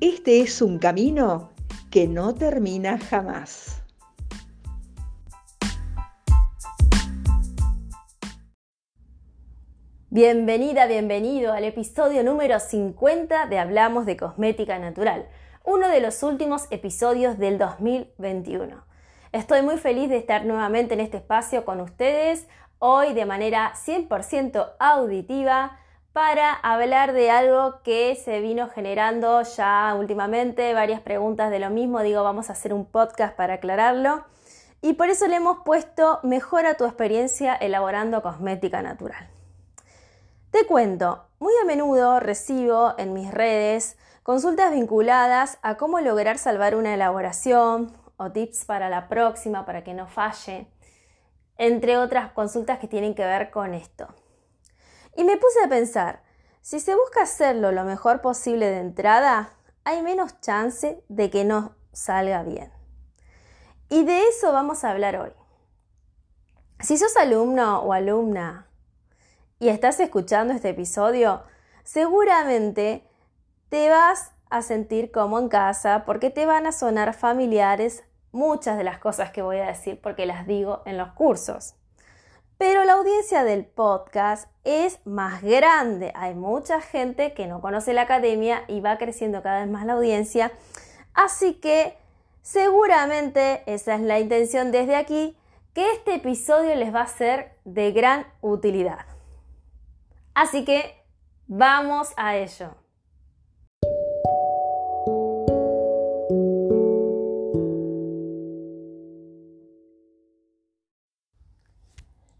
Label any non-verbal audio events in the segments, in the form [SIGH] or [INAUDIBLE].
este es un camino que no termina jamás. Bienvenida, bienvenido al episodio número 50 de Hablamos de Cosmética Natural, uno de los últimos episodios del 2021. Estoy muy feliz de estar nuevamente en este espacio con ustedes, hoy de manera 100% auditiva, para hablar de algo que se vino generando ya últimamente, varias preguntas de lo mismo, digo, vamos a hacer un podcast para aclararlo. Y por eso le hemos puesto Mejora tu experiencia elaborando cosmética natural. Te cuento, muy a menudo recibo en mis redes consultas vinculadas a cómo lograr salvar una elaboración o tips para la próxima para que no falle, entre otras consultas que tienen que ver con esto. Y me puse a pensar, si se busca hacerlo lo mejor posible de entrada, hay menos chance de que no salga bien. Y de eso vamos a hablar hoy. Si sos alumno o alumna y estás escuchando este episodio, seguramente te vas a sentir como en casa porque te van a sonar familiares muchas de las cosas que voy a decir porque las digo en los cursos. Pero la audiencia del podcast es más grande. Hay mucha gente que no conoce la academia y va creciendo cada vez más la audiencia. Así que seguramente esa es la intención desde aquí, que este episodio les va a ser de gran utilidad. Así que vamos a ello.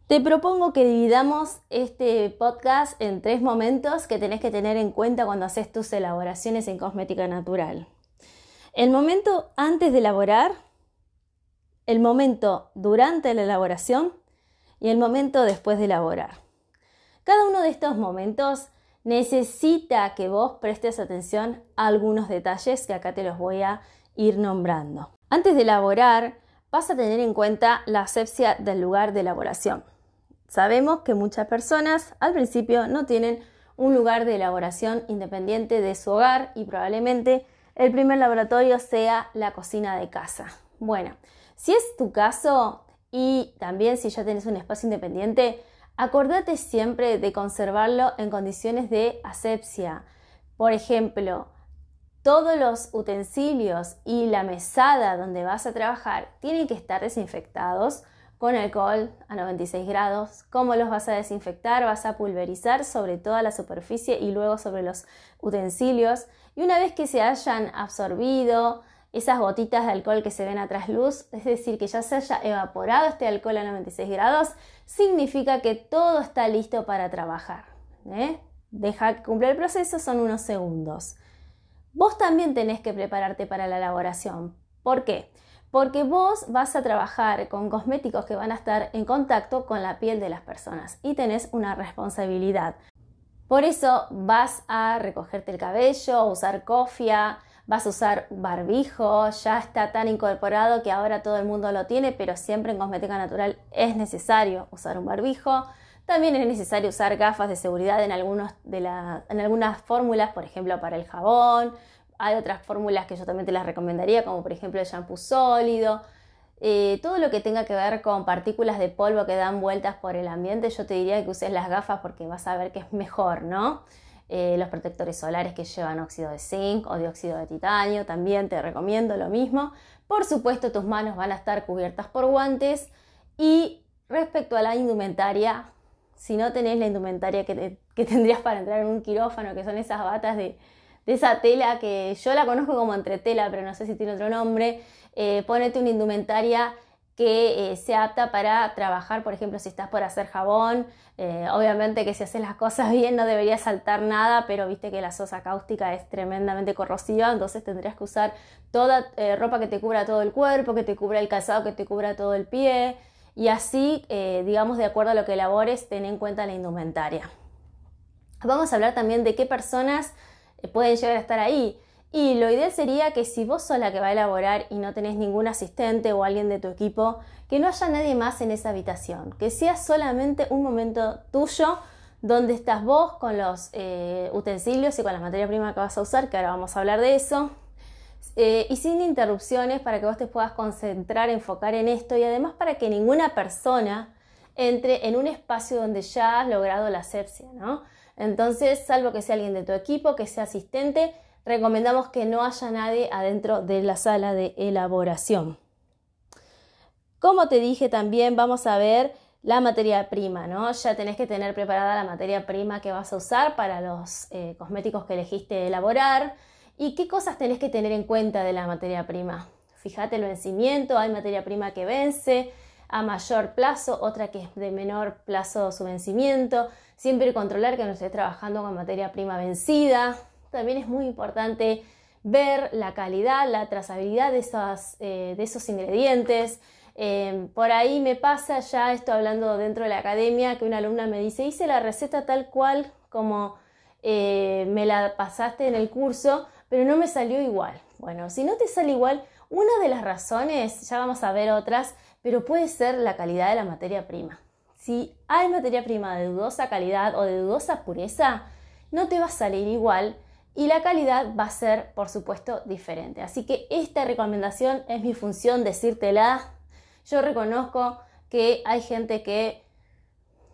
Te propongo que dividamos este podcast en tres momentos que tenés que tener en cuenta cuando haces tus elaboraciones en cosmética natural. El momento antes de elaborar, el momento durante la elaboración y el momento después de elaborar. Cada uno de estos momentos necesita que vos prestes atención a algunos detalles que acá te los voy a ir nombrando. Antes de elaborar, vas a tener en cuenta la asepsia del lugar de elaboración. Sabemos que muchas personas al principio no tienen un lugar de elaboración independiente de su hogar y probablemente el primer laboratorio sea la cocina de casa. Bueno, si es tu caso y también si ya tienes un espacio independiente, acordate siempre de conservarlo en condiciones de asepsia. Por ejemplo, todos los utensilios y la mesada donde vas a trabajar tienen que estar desinfectados con alcohol a 96 grados. ¿Cómo los vas a desinfectar? Vas a pulverizar sobre toda la superficie y luego sobre los utensilios. Y una vez que se hayan absorbido esas gotitas de alcohol que se ven a trasluz, es decir, que ya se haya evaporado este alcohol a 96 grados, significa que todo está listo para trabajar. ¿eh? Deja que cumpla el proceso, son unos segundos. Vos también tenés que prepararte para la elaboración. ¿Por qué? Porque vos vas a trabajar con cosméticos que van a estar en contacto con la piel de las personas y tenés una responsabilidad. Por eso vas a recogerte el cabello, usar cofia, vas a usar barbijo, ya está tan incorporado que ahora todo el mundo lo tiene, pero siempre en cosmética natural es necesario usar un barbijo. También es necesario usar gafas de seguridad en, en algunas fórmulas, por ejemplo para el jabón, hay otras fórmulas que yo también te las recomendaría, como por ejemplo el shampoo sólido. Eh, todo lo que tenga que ver con partículas de polvo que dan vueltas por el ambiente, yo te diría que uses las gafas porque vas a ver que es mejor, ¿no? Eh, los protectores solares que llevan óxido de zinc o dióxido de titanio, también te recomiendo lo mismo. Por supuesto, tus manos van a estar cubiertas por guantes. Y respecto a la indumentaria, si no tenés la indumentaria que, que tendrías para entrar en un quirófano, que son esas batas de, de esa tela que yo la conozco como entretela, pero no sé si tiene otro nombre, eh, ponete una indumentaria que eh, sea apta para trabajar, por ejemplo, si estás por hacer jabón. Eh, obviamente que si haces las cosas bien no debería saltar nada, pero viste que la sosa cáustica es tremendamente corrosiva, entonces tendrías que usar toda eh, ropa que te cubra todo el cuerpo, que te cubra el calzado, que te cubra todo el pie. Y así, digamos, de acuerdo a lo que elabores, ten en cuenta la indumentaria. Vamos a hablar también de qué personas pueden llegar a estar ahí. Y lo ideal sería que si vos sos la que va a elaborar y no tenés ningún asistente o alguien de tu equipo, que no haya nadie más en esa habitación, que sea solamente un momento tuyo donde estás vos con los eh, utensilios y con la materia prima que vas a usar, que ahora vamos a hablar de eso, eh, y sin interrupciones para que vos te puedas concentrar, enfocar en esto y además para que ninguna persona entre en un espacio donde ya has logrado la asepsia, ¿no? Entonces, salvo que sea alguien de tu equipo, que sea asistente, recomendamos que no haya nadie adentro de la sala de elaboración. Como te dije también, vamos a ver la materia prima, ¿no? Ya tenés que tener preparada la materia prima que vas a usar para los eh, cosméticos que elegiste elaborar y qué cosas tenés que tener en cuenta de la materia prima. Fíjate el vencimiento, hay materia prima que vence a mayor plazo, otra que es de menor plazo su vencimiento. Siempre controlar que no estés trabajando con materia prima vencida, también es muy importante ver la calidad, la trazabilidad de, eh, esos ingredientes. Em, por ahí me pasa ya esto hablando dentro de la academia que una alumna me dice hice la receta tal cual como eh, me la pasaste en el curso, pero no me salió igual. Bueno, si no te sale igual, una de las razones, ya vamos a ver otras, pero puede ser la calidad de la materia prima. Si hay materia prima de dudosa calidad o de dudosa pureza, no te va a salir igual y la calidad va a ser, por supuesto, diferente. Así que esta recomendación es mi función decírtela. Yo reconozco que hay gente que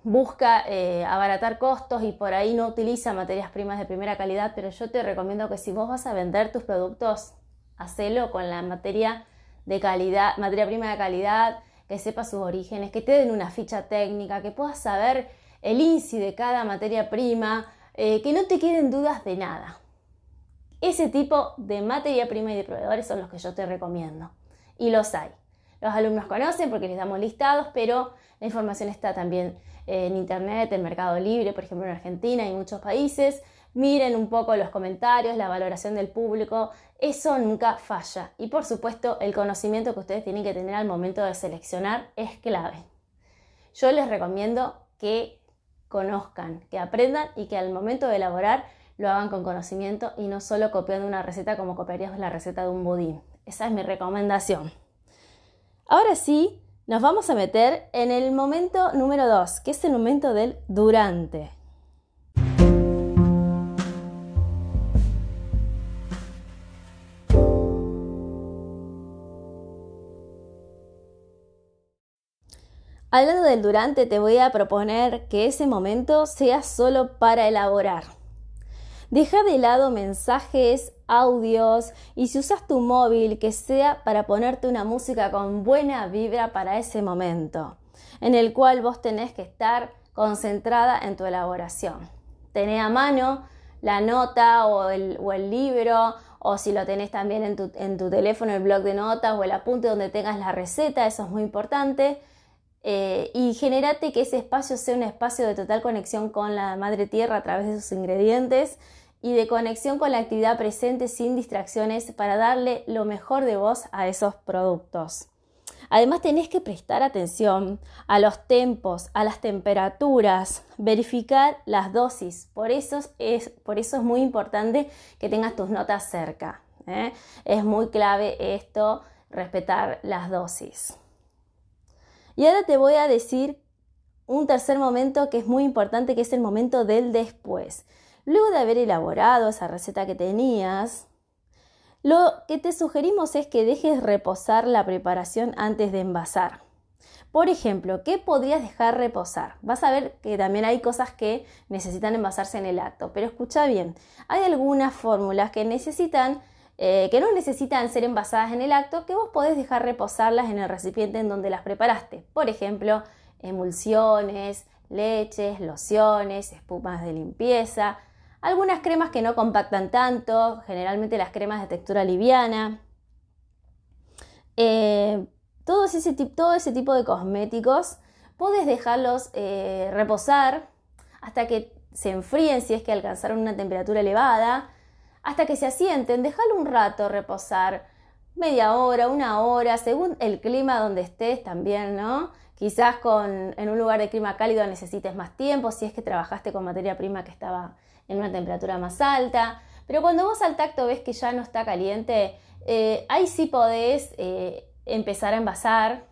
busca eh, abaratar costos y por ahí no utiliza materias primas de primera calidad, pero yo te recomiendo que si vos vas a vender tus productos, hacelo con la materia de calidad, materia prima de calidad, que sepa sus orígenes, que te den una ficha técnica, que puedas saber el INSI de cada materia prima, eh, que no te queden dudas de nada. Ese tipo de materia prima y de proveedores son los que yo te recomiendo. Y los hay. Los alumnos conocen porque les damos listados, pero la información está también en Internet, en Mercado Libre, por ejemplo en Argentina y en muchos países. Miren un poco los comentarios, la valoración del público. Eso nunca falla. Y por supuesto, el conocimiento que ustedes tienen que tener al momento de seleccionar es clave. Yo les recomiendo que conozcan, que aprendan y que al momento de elaborar lo hagan con conocimiento y no solo copiando una receta como copiarías la receta de un budín. Esa es mi recomendación. Ahora sí, nos vamos a meter en el momento número 2, que es el momento del durante. Hablando del durante, te voy a proponer que ese momento sea solo para elaborar. Deja de lado mensajes, audios y si usas tu móvil que sea para ponerte una música con buena vibra para ese momento, en el cual vos tenés que estar concentrada en tu elaboración. Tené a mano la nota o el, libro o si lo tenés también en tu, en tu, teléfono el blog de notas o el apunte donde tengas la receta, eso es muy importante. Eh, y generate que ese espacio sea un espacio de total conexión con la madre tierra a través de sus ingredientes y de conexión con la actividad presente sin distracciones para darle lo mejor de vos a esos productos. Además tenés que prestar atención a los tempos, a las temperaturas, verificar las dosis. Por eso es, por eso es muy importante que tengas tus notas cerca. ¿eh? Es muy clave esto, respetar las dosis. Y ahora te voy a decir un tercer momento que es muy importante, que es el momento del después. Luego de haber elaborado esa receta que tenías, lo que te sugerimos es que dejes reposar la preparación antes de envasar. Por ejemplo, ¿qué podrías dejar reposar? Vas a ver que también hay cosas que necesitan envasarse en el acto, pero escucha bien, hay algunas fórmulas que necesitan, eh, que no necesitan ser envasadas en el acto, que vos podés dejar reposarlas en el recipiente en donde las preparaste. Por ejemplo, emulsiones, leches, lociones, espumas de limpieza, algunas cremas que no compactan tanto, generalmente las cremas de textura liviana. Eh, todo ese, todo ese tipo de cosméticos puedes dejarlos eh, reposar hasta que se enfríen si es que alcanzaron una temperatura elevada, hasta que se asienten, déjalo un rato reposar, media hora, una hora, según el clima donde estés también, ¿no? Quizás con, en un lugar de clima cálido necesites más tiempo, si es que trabajaste con materia prima que estaba en una temperatura más alta. Pero cuando vos al tacto ves que ya no está caliente, eh, ahí sí podés eh, empezar a envasar.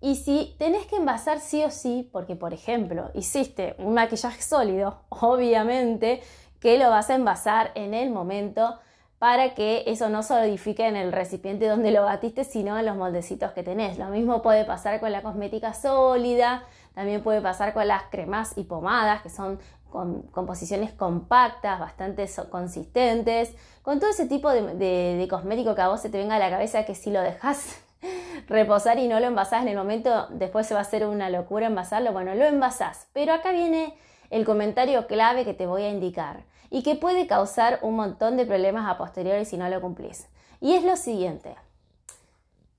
Y si tenés que envasar sí o sí, porque por ejemplo hiciste un maquillaje sólido, [LAUGHS] obviamente que lo vas a envasar en el momento para que eso no solidifique en el recipiente donde lo batiste, sino en los moldecitos que tenés. Lo mismo puede pasar con la cosmética sólida, también puede pasar con las cremas y pomadas, que son con composiciones compactas, bastante consistentes, con todo ese tipo de, cosmético que a vos se te venga a la cabeza que si lo dejas [LAUGHS] reposar y no lo envasás en el momento, después se va a hacer una locura envasarlo, bueno, lo envasás. Pero acá viene el comentario clave que te voy a indicar y que puede causar un montón de problemas a posteriori si no lo cumplís. Y es lo siguiente.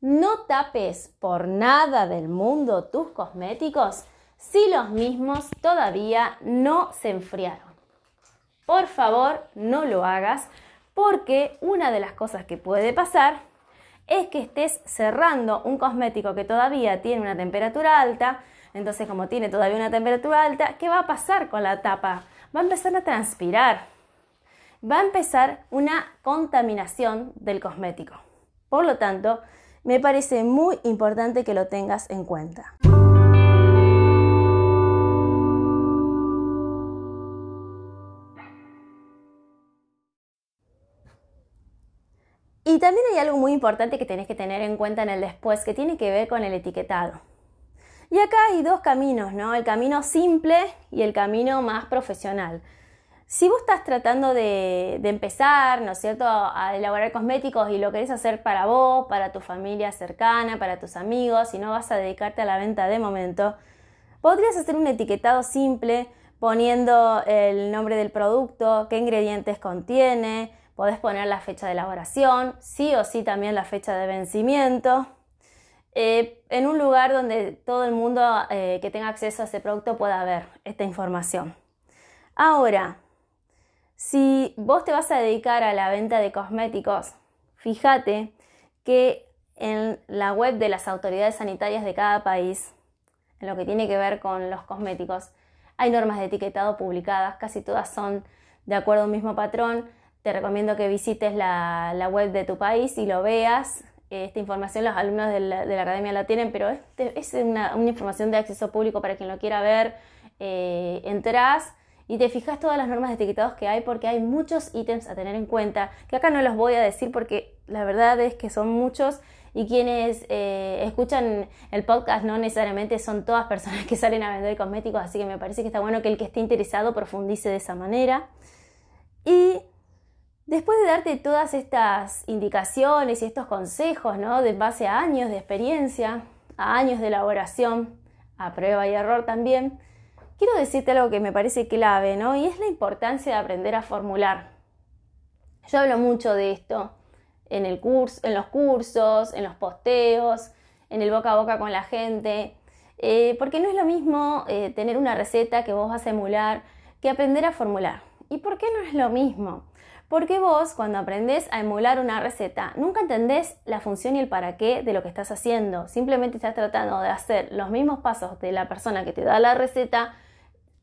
No tapes por nada del mundo tus cosméticos si los mismos todavía no se enfriaron. Por favor, no lo hagas porque una de las cosas que puede pasar es que estés cerrando un cosmético que todavía tiene una temperatura alta. Entonces, como tiene todavía una temperatura alta, ¿qué va a pasar con la tapa? Va a empezar a transpirar, va a empezar una contaminación del cosmético. Por lo tanto, me parece muy importante que lo tengas en cuenta. Y también hay algo muy importante que tenés que tener en cuenta en el después, que tiene que ver con el etiquetado. Y acá hay dos caminos, ¿no? El camino simple y el camino más profesional. Si vos estás tratando de, empezar, ¿no es a elaborar cosméticos y lo querés hacer para vos, para tu familia cercana, para tus amigos, y no vas a dedicarte a la venta de momento, podrías hacer un etiquetado simple poniendo el nombre del producto, qué ingredientes contiene, podés poner la fecha de elaboración, sí o sí también la fecha de vencimiento, eh, en un lugar donde todo el mundo eh, que tenga acceso a ese producto pueda ver esta información. Ahora, si vos te vas a dedicar a la venta de cosméticos, fíjate que en la web de las autoridades sanitarias de cada país, en lo que tiene que ver con los cosméticos, hay normas de etiquetado publicadas, casi todas son de acuerdo a un mismo patrón. Te recomiendo que visites la web de tu país y lo veas esta información los alumnos de la, academia la tienen, pero este, es una, información de acceso público para quien lo quiera ver. Eh, entras y te fijas todas las normas de etiquetados que hay porque hay muchos ítems a tener en cuenta, que acá no los voy a decir porque la verdad es que son muchos y quienes eh, escuchan el podcast no necesariamente son todas personas que salen a vender cosméticos, así que me parece que está bueno que el que esté interesado profundice de esa manera. Y Después de darte todas estas indicaciones y estos consejos, ¿no? De base a años de experiencia, a años de elaboración, a prueba y error también, quiero decirte algo que me parece clave, ¿no? Y es la importancia de aprender a formular. Yo hablo mucho de esto en, el curso, en los cursos, en los posteos, en el boca a boca con la gente, eh, porque no es lo mismo eh, tener una receta que vos vas a emular que aprender a formular. ¿Y por qué no es lo mismo? Porque vos, cuando aprendés a emular una receta, nunca entendés la función y el para qué de lo que estás haciendo. Simplemente estás tratando de hacer los mismos pasos de la persona que te da la receta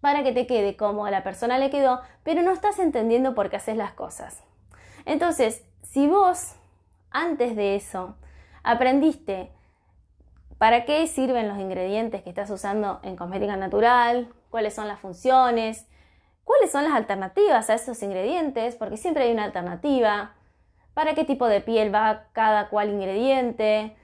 para que te quede como a la persona le quedó, pero no estás entendiendo por qué haces las cosas. Entonces, si vos, antes de eso, aprendiste para qué sirven los ingredientes que estás usando en cosmética natural, cuáles son las funciones, cuáles son las alternativas a esos ingredientes, porque siempre hay una alternativa, para qué tipo de piel va cada cual ingrediente,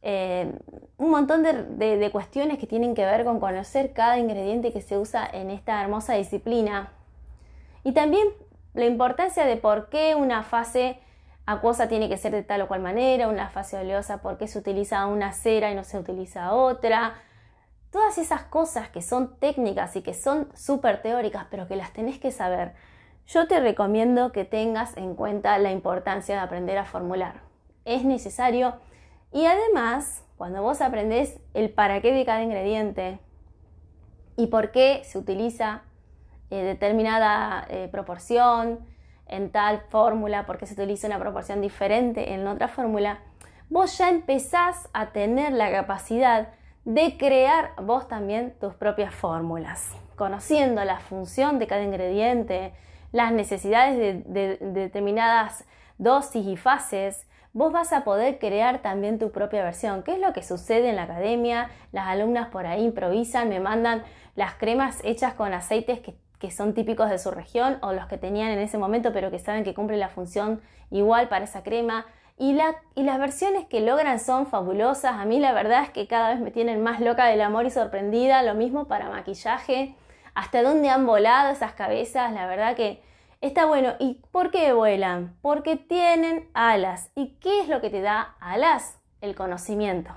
eh, un montón de, cuestiones que tienen que ver con conocer cada ingrediente que se usa en esta hermosa disciplina. Y también la importancia de por qué una fase acuosa tiene que ser de tal o cual manera, una fase oleosa, por qué se utiliza una cera y no se utiliza otra, Todas esas cosas que son técnicas y que son súper teóricas, pero que las tenés que saber, yo te recomiendo que tengas en cuenta la importancia de aprender a formular. Es necesario Y además, cuando vos aprendés el para qué de cada ingrediente y por qué se utiliza eh, determinada eh, proporción en tal fórmula, por qué se utiliza una proporción diferente en otra fórmula, vos ya empezás a tener la capacidad de crear vos también tus propias fórmulas, conociendo la función de cada ingrediente, las necesidades de, determinadas dosis y fases, vos vas a poder crear también tu propia versión. ¿Qué es lo que sucede en la academia? Las alumnas por ahí improvisan, me mandan las cremas hechas con aceites que, son típicos de su región o los que tenían en ese momento pero que saben que cumplen la función igual para esa crema. Y, las versiones que logran son fabulosas. A mí la verdad es que cada vez me tienen más loca del amor y sorprendida. Lo mismo para maquillaje hasta dónde han volado esas cabezas, la verdad que está bueno. ¿Y por qué vuelan? Porque tienen alas. ¿Y qué es lo que te da alas? El conocimiento.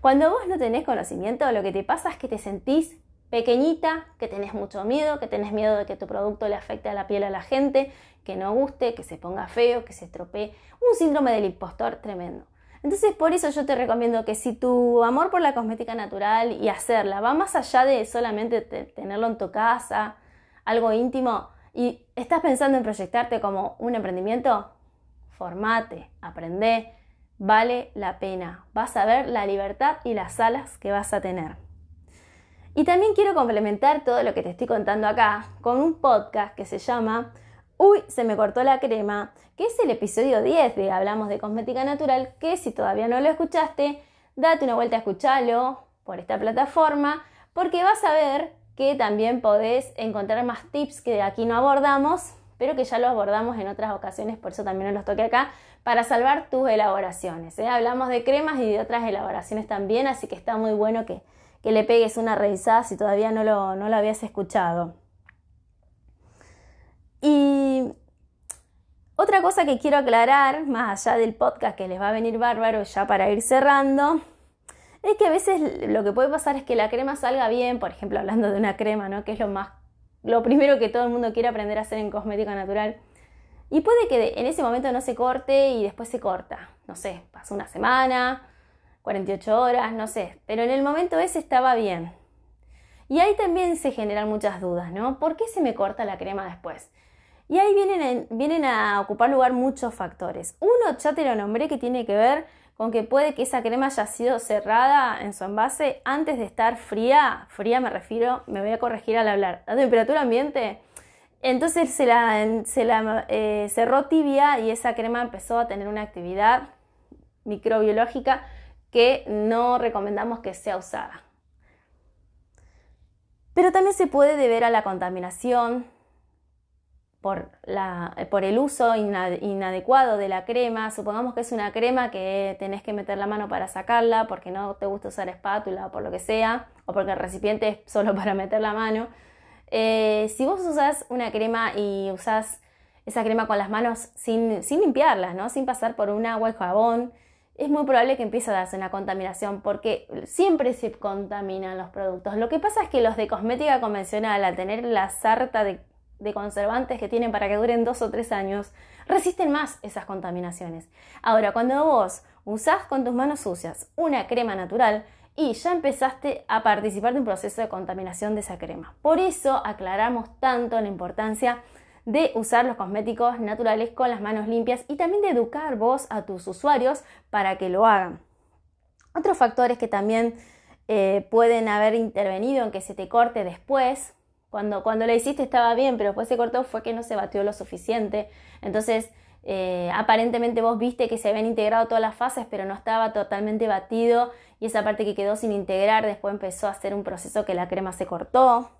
Cuando vos no tenés conocimiento, lo que te pasa es que te sentís pequeñita, que tenés mucho miedo, que tenés miedo de que tu producto le afecte a la piel a la gente, que no guste, que se ponga feo, que se estropee. Un síndrome del impostor tremendo. Entonces por eso yo te recomiendo que si tu amor por la cosmética natural y hacerla va más allá de solamente tenerlo en tu casa, algo íntimo, y estás pensando en proyectarte como un emprendimiento, formate, aprende, vale la pena. Vas a ver la libertad y las alas que vas a tener. Y también quiero complementar todo lo que te estoy contando acá con un podcast que se llama Uy, se me cortó la crema, que es el episodio 10 de Hablamos de Cosmética Natural, que si todavía no lo escuchaste, date una vuelta a escucharlo por esta plataforma, porque vas a ver que también podés encontrar más tips que aquí no abordamos, pero que ya los abordamos en otras ocasiones, por eso también los toqué acá, para salvar tus elaboraciones. ¿eh? Hablamos de cremas y de otras elaboraciones también, así que está muy bueno que, le pegues una revisada si todavía no lo, no lo habías escuchado. Y otra cosa que quiero aclarar, más allá del podcast que les va a venir bárbaro ya para ir cerrando, es que a veces lo que puede pasar es que la crema salga bien, por ejemplo, hablando de una crema, ¿no? Que es lo más lo primero que todo el mundo quiere aprender a hacer en cosmética natural. Y puede que en ese momento no se corte y después se corta. No sé, pasó una semana, 48 horas, no sé. Pero en el momento ese estaba bien. Y ahí también se generan muchas dudas, ¿no? ¿Por qué se me corta la crema después? Y ahí vienen, vienen a ocupar lugar muchos factores. Uno, ya te lo nombré, que tiene que ver con que puede que esa crema haya sido cerrada en su envase antes de estar fría. Fría me refiero, me voy a corregir al hablar, a temperatura ambiente. Entonces se la, se la eh, cerró tibia y esa crema empezó a tener una actividad microbiológica que no recomendamos que sea usada. Pero también se puede deber a la contaminación por, el uso inadecuado de la crema. Supongamos que es una crema que tenés que meter la mano para sacarla porque no te gusta usar espátula o por lo que sea, o porque el recipiente es solo para meter la mano. Eh, si vos usás una crema y usás esa crema con las manos sin, sin limpiarlas, ¿no? sin pasar por un agua y jabón, es muy probable que empiece a darse una contaminación porque siempre se contaminan los productos. Lo que pasa es que los de cosmética convencional, al tener la sarta de, conservantes que tienen para que duren dos o tres años, resisten más esas contaminaciones. Ahora, cuando vos usás con tus manos sucias una crema natural, y ya empezaste a participar de un proceso de contaminación de esa crema. Por eso aclaramos tanto la importancia de usar los cosméticos naturales con las manos limpias y también de educar vos a tus usuarios para que lo hagan. Otros factores que también eh, pueden haber intervenido en que se te corte después, cuando, cuando lo hiciste estaba bien, pero después se cortó fue que no se batió lo suficiente. Entonces, eh, aparentemente vos viste que se habían integrado todas las fases, pero no estaba totalmente batido y esa parte que quedó sin integrar después empezó a hacer un proceso que la crema se cortó.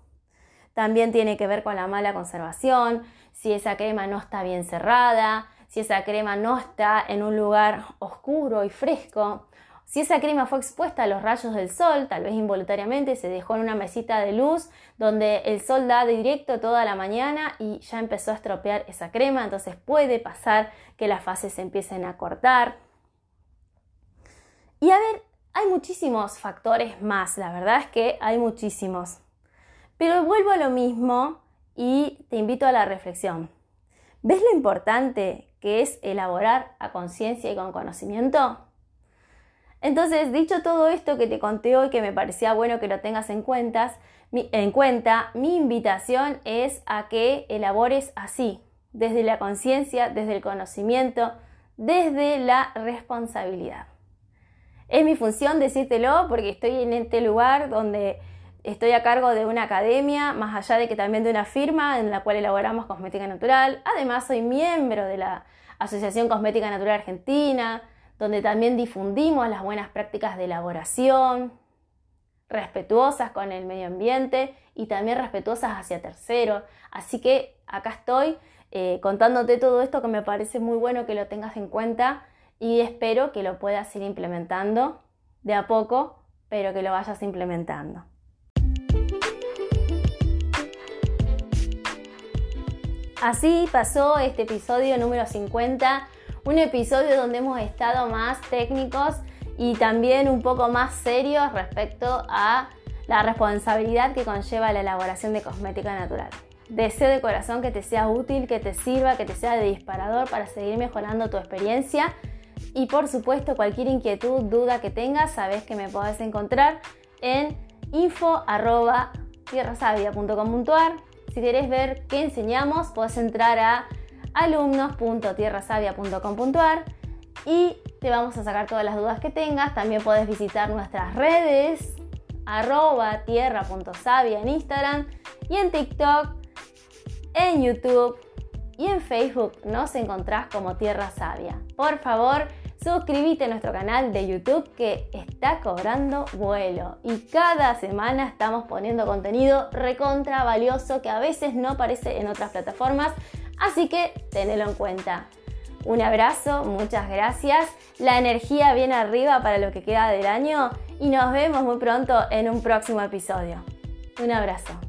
También tiene que ver con la mala conservación, si esa crema no está bien cerrada, si esa crema no está en un lugar oscuro y fresco, si esa crema fue expuesta a los rayos del sol, tal vez involuntariamente se dejó en una mesita de luz donde el sol da directo toda la mañana y ya empezó a estropear esa crema, entonces puede pasar que las fases se empiecen a cortar. Y a ver, hay muchísimos factores más, la verdad es que hay muchísimos. Pero vuelvo a lo mismo y te invito a la reflexión. ¿Ves lo importante que es elaborar a conciencia y con conocimiento? Entonces, dicho todo esto que te conté hoy, que me parecía bueno que lo tengas en, en cuenta, mi invitación es a que elabores así, desde la conciencia, desde el conocimiento, desde la responsabilidad. Es mi función decírtelo porque estoy en este lugar donde estoy a cargo de una academia, más allá de que también de una firma en la cual elaboramos cosmética natural. Además, soy miembro de la Asociación Cosmética Natural Argentina, donde también difundimos las buenas prácticas de elaboración, respetuosas con el medio ambiente y también respetuosas hacia terceros. Así que acá estoy eh, contándote todo esto que me parece muy bueno que lo tengas en cuenta y espero que lo puedas ir implementando de a poco, pero que lo vayas implementando. Así pasó este episodio número 50, un episodio donde hemos estado más técnicos y también un poco más serios respecto a la responsabilidad que conlleva la elaboración de cosmética natural. Deseo de corazón que te sea útil, que te sirva, que te sea de disparador para seguir mejorando tu experiencia. Y por supuesto, cualquier inquietud, duda que tengas, sabes que me podés encontrar en info.tierrasavia.com.ar. Si querés ver qué enseñamos, podés entrar a alumnos.tierrasavia.com.ar y te vamos a sacar todas las dudas que tengas. También podés visitar nuestras redes, arroba tierra.savia en Instagram y en TikTok en YouTube y en Facebook nos encontrás como Tierra Sabia. Por favor, suscríbete a nuestro canal de YouTube que está cobrando vuelo y cada semana estamos poniendo contenido recontra valioso que a veces no aparece en otras plataformas, así que tenelo en cuenta. Un abrazo, muchas gracias. La energía viene arriba para lo que queda del año y nos vemos muy pronto en un próximo episodio. Un abrazo.